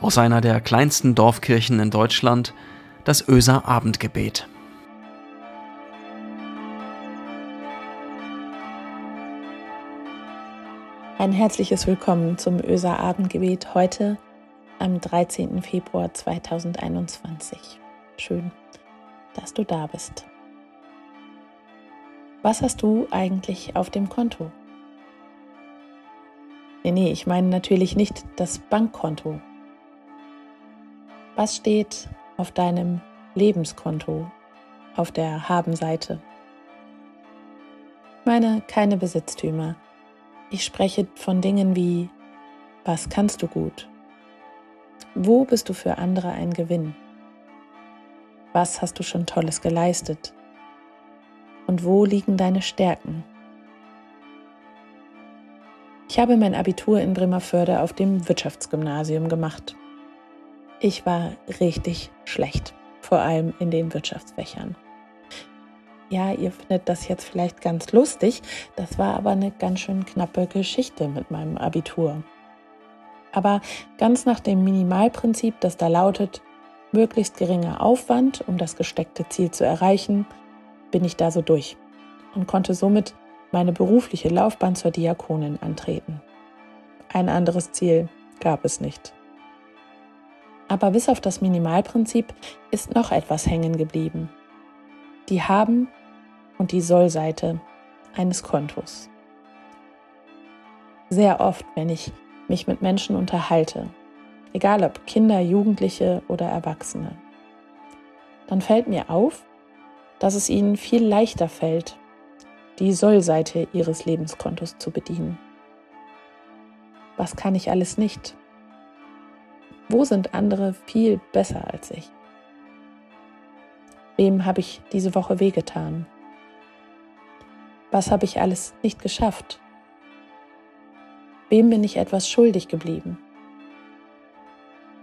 aus einer der kleinsten Dorfkirchen in Deutschland, das Öser Abendgebet. Ein herzliches Willkommen zum Öser Abendgebet heute am 13. Februar 2021. Schön, dass du da bist. Was hast du eigentlich auf dem Konto? Nee, nee, ich meine natürlich nicht das Bankkonto. Was steht auf deinem Lebenskonto auf der Haben-Seite? Ich meine keine Besitztümer. Ich spreche von Dingen wie, was kannst du gut? Wo bist du für andere ein Gewinn? Was hast du schon Tolles geleistet? Und wo liegen deine Stärken? Ich habe mein Abitur in Bremerförde auf dem Wirtschaftsgymnasium gemacht. Ich war richtig schlecht, vor allem in den Wirtschaftsfächern. Ja, ihr findet das jetzt vielleicht ganz lustig, das war aber eine ganz schön knappe Geschichte mit meinem Abitur. Aber ganz nach dem Minimalprinzip, das da lautet, möglichst geringer Aufwand, um das gesteckte Ziel zu erreichen, bin ich da so durch und konnte somit meine berufliche Laufbahn zur Diakonin antreten. Ein anderes Ziel gab es nicht. Aber bis auf das Minimalprinzip ist noch etwas hängen geblieben. Die Haben- und die Soll-Seite eines Kontos. Sehr oft, wenn ich mich mit Menschen unterhalte, egal ob Kinder, Jugendliche oder Erwachsene, dann fällt mir auf, dass es ihnen viel leichter fällt, die Soll-Seite ihres Lebenskontos zu bedienen. Was kann ich alles nicht? Wo sind andere viel besser als ich? Wem habe ich diese Woche wehgetan? Was habe ich alles nicht geschafft? Wem bin ich etwas schuldig geblieben?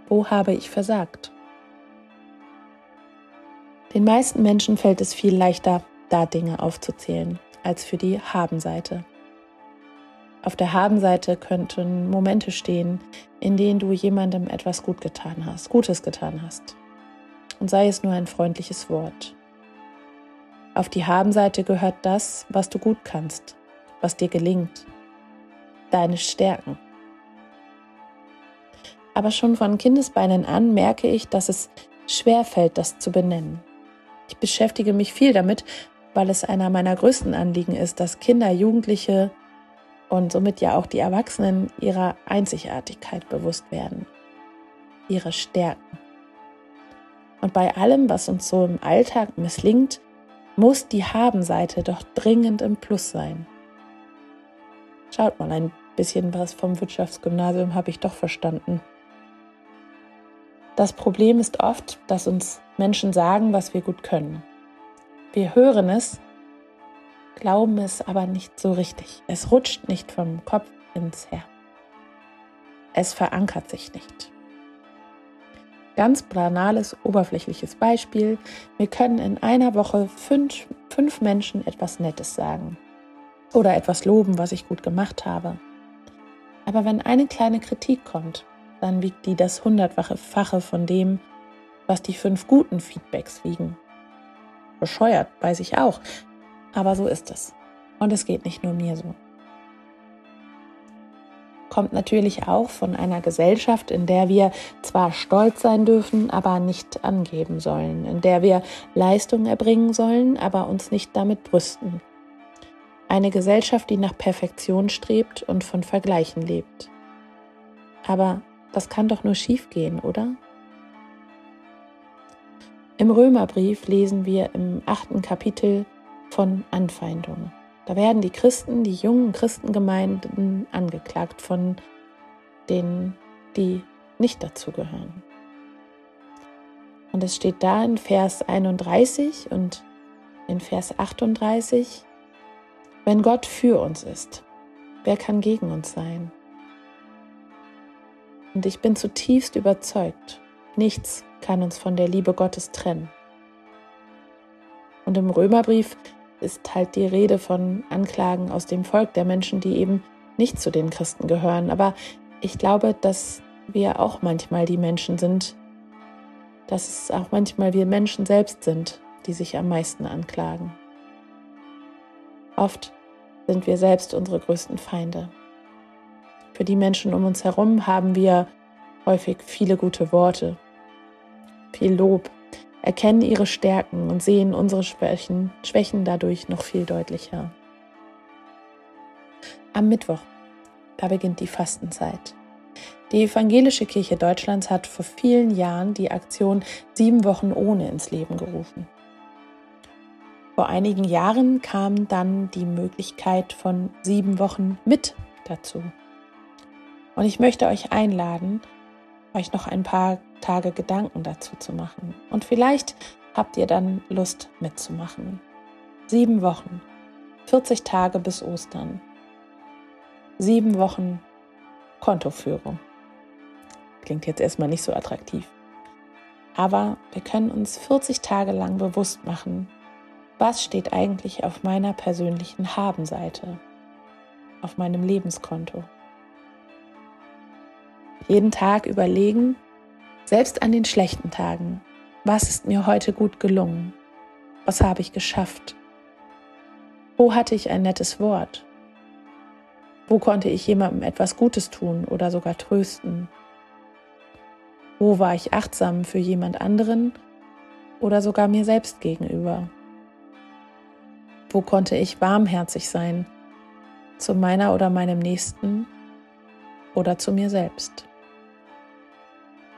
Wo habe ich versagt? Den meisten Menschen fällt es viel leichter, da Dinge aufzuzählen, als für die Habenseite. Auf der Habenseite könnten Momente stehen, in denen du jemandem etwas gut getan hast, Gutes getan hast. Und sei es nur ein freundliches Wort. Auf die Habenseite gehört das, was du gut kannst, was dir gelingt, deine Stärken. Aber schon von Kindesbeinen an merke ich, dass es schwer fällt, das zu benennen. Ich beschäftige mich viel damit, weil es einer meiner größten Anliegen ist, dass Kinder, Jugendliche und somit ja auch die Erwachsenen ihrer Einzigartigkeit bewusst werden, ihre Stärken. Und bei allem, was uns so im Alltag misslingt, muss die Habenseite doch dringend im Plus sein. Schaut mal, ein bisschen was vom Wirtschaftsgymnasium habe ich doch verstanden. Das Problem ist oft, dass uns Menschen sagen, was wir gut können. Wir hören es, glauben es aber nicht so richtig. Es rutscht nicht vom Kopf ins Herz. Es verankert sich nicht. Ganz banales, oberflächliches Beispiel. Wir können in einer Woche fünf, fünf Menschen etwas Nettes sagen oder etwas loben, was ich gut gemacht habe. Aber wenn eine kleine Kritik kommt, dann wiegt die das hundertfache Fache von dem, was die fünf guten Feedbacks wiegen. Bescheuert, weiß ich auch, aber so ist es. Und es geht nicht nur mir so. Kommt natürlich auch von einer Gesellschaft, in der wir zwar stolz sein dürfen, aber nicht angeben sollen, in der wir Leistungen erbringen sollen, aber uns nicht damit brüsten. Eine Gesellschaft, die nach Perfektion strebt und von Vergleichen lebt. Aber das kann doch nur schiefgehen, oder? Im Römerbrief lesen wir im achten Kapitel von Anfeindungen. Da werden die Christen, die jungen Christengemeinden angeklagt von denen, die nicht dazugehören. Und es steht da in Vers 31 und in Vers 38, wenn Gott für uns ist, wer kann gegen uns sein? Und ich bin zutiefst überzeugt, nichts kann uns von der Liebe Gottes trennen. Und im Römerbrief ist halt die Rede von Anklagen aus dem Volk der Menschen, die eben nicht zu den Christen gehören. Aber ich glaube, dass wir auch manchmal die Menschen sind, dass es auch manchmal wir Menschen selbst sind, die sich am meisten anklagen. Oft sind wir selbst unsere größten Feinde. Für die Menschen um uns herum haben wir häufig viele gute Worte, viel Lob, erkennen ihre Stärken und sehen unsere Schwächen, Schwächen dadurch noch viel deutlicher. Am Mittwoch, da beginnt die Fastenzeit. Die Evangelische Kirche Deutschlands hat vor vielen Jahren die Aktion Sieben Wochen ohne ins Leben gerufen. Vor einigen Jahren kam dann die Möglichkeit von sieben Wochen mit dazu. Und ich möchte euch einladen, euch noch ein paar Tage Gedanken dazu zu machen. Und vielleicht habt ihr dann Lust mitzumachen. Sieben Wochen, 40 Tage bis Ostern. Sieben Wochen Kontoführung. Klingt jetzt erstmal nicht so attraktiv. Aber wir können uns 40 Tage lang bewusst machen, was steht eigentlich auf meiner persönlichen Habenseite, auf meinem Lebenskonto jeden Tag überlegen, selbst an den schlechten Tagen, was ist mir heute gut gelungen? Was habe ich geschafft? Wo hatte ich ein nettes Wort? Wo konnte ich jemandem etwas Gutes tun oder sogar trösten? Wo war ich achtsam für jemand anderen oder sogar mir selbst gegenüber? Wo konnte ich warmherzig sein zu meiner oder meinem Nächsten oder zu mir selbst?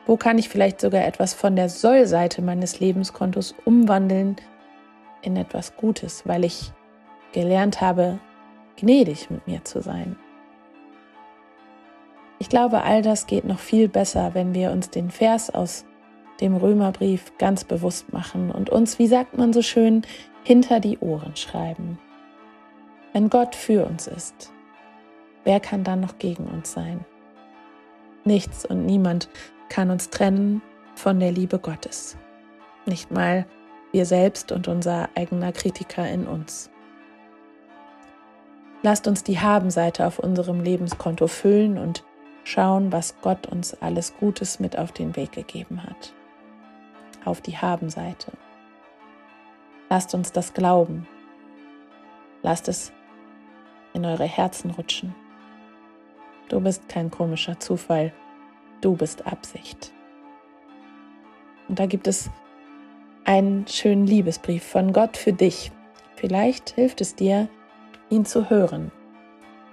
Wo kann ich vielleicht sogar etwas von der Soll-Seite meines Lebenskontos umwandeln in etwas Gutes, weil ich gelernt habe, gnädig mit mir zu sein? Ich glaube, all das geht noch viel besser, wenn wir uns den Vers aus dem Römerbrief ganz bewusst machen und uns, wie sagt man so schön, hinter die Ohren schreiben. Wenn Gott für uns ist, wer kann dann noch gegen uns sein? Nichts und niemand kann uns trennen von der Liebe Gottes. Nicht mal wir selbst und unser eigener Kritiker in uns. Lasst uns die Habenseite auf unserem Lebenskonto füllen und schauen, was Gott uns alles Gutes mit auf den Weg gegeben hat. Auf die Habenseite. Lasst uns das glauben. Lasst es in eure Herzen rutschen. Du bist kein komischer Zufall Du bist Absicht. Und da gibt es einen schönen Liebesbrief von Gott für dich. Vielleicht hilft es dir, ihn zu hören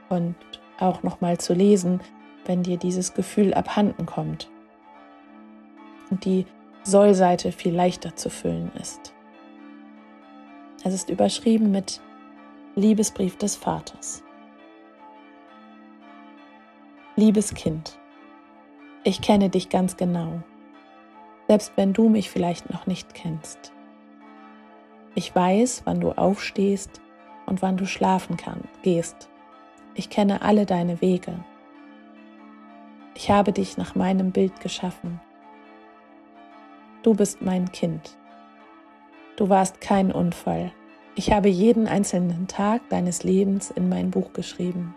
und auch nochmal zu lesen, wenn dir dieses Gefühl abhanden kommt und die Sollseite viel leichter zu füllen ist. Es ist überschrieben mit Liebesbrief des Vaters. Liebes Kind, ich kenne dich ganz genau, selbst wenn du mich vielleicht noch nicht kennst. Ich weiß, wann du aufstehst und wann du schlafen kann, gehst. Ich kenne alle deine Wege. Ich habe dich nach meinem Bild geschaffen. Du bist mein Kind. Du warst kein Unfall. Ich habe jeden einzelnen Tag deines Lebens in mein Buch geschrieben.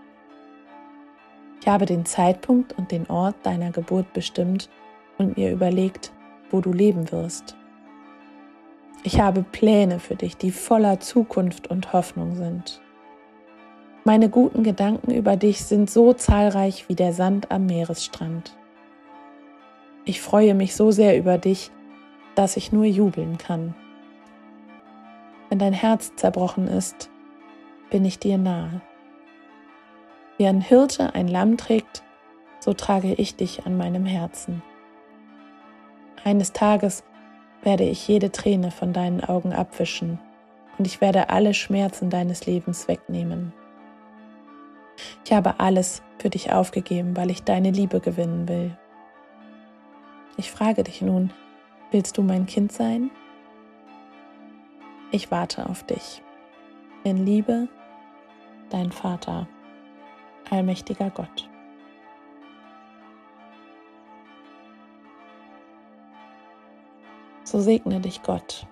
Ich habe den Zeitpunkt und den Ort deiner Geburt bestimmt und mir überlegt, wo du leben wirst. Ich habe Pläne für dich, die voller Zukunft und Hoffnung sind. Meine guten Gedanken über dich sind so zahlreich wie der Sand am Meeresstrand. Ich freue mich so sehr über dich, dass ich nur jubeln kann. Wenn dein Herz zerbrochen ist, bin ich dir nahe. Wie ein Hirte ein Lamm trägt, so trage ich dich an meinem Herzen. Eines Tages werde ich jede Träne von deinen Augen abwischen und ich werde alle Schmerzen deines Lebens wegnehmen. Ich habe alles für dich aufgegeben, weil ich deine Liebe gewinnen will. Ich frage dich nun, willst du mein Kind sein? Ich warte auf dich. In Liebe, dein Vater allmächtiger Gott. So segne dich Gott,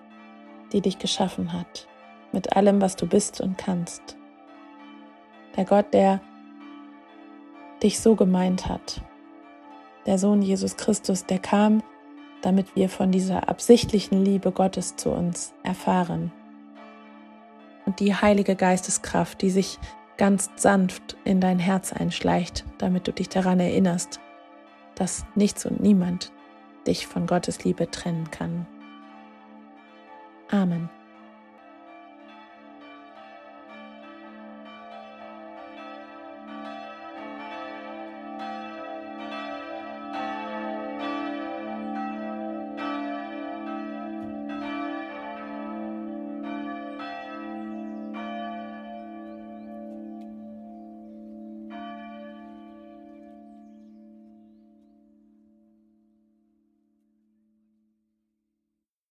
die dich geschaffen hat, mit allem, was du bist und kannst. Der Gott, der dich so gemeint hat, der Sohn Jesus Christus, der kam, damit wir von dieser absichtlichen Liebe Gottes zu uns erfahren. Und die heilige Geisteskraft, die sich ganz sanft in dein Herz einschleicht, damit du dich daran erinnerst, dass nichts und niemand dich von Gottes Liebe trennen kann. Amen.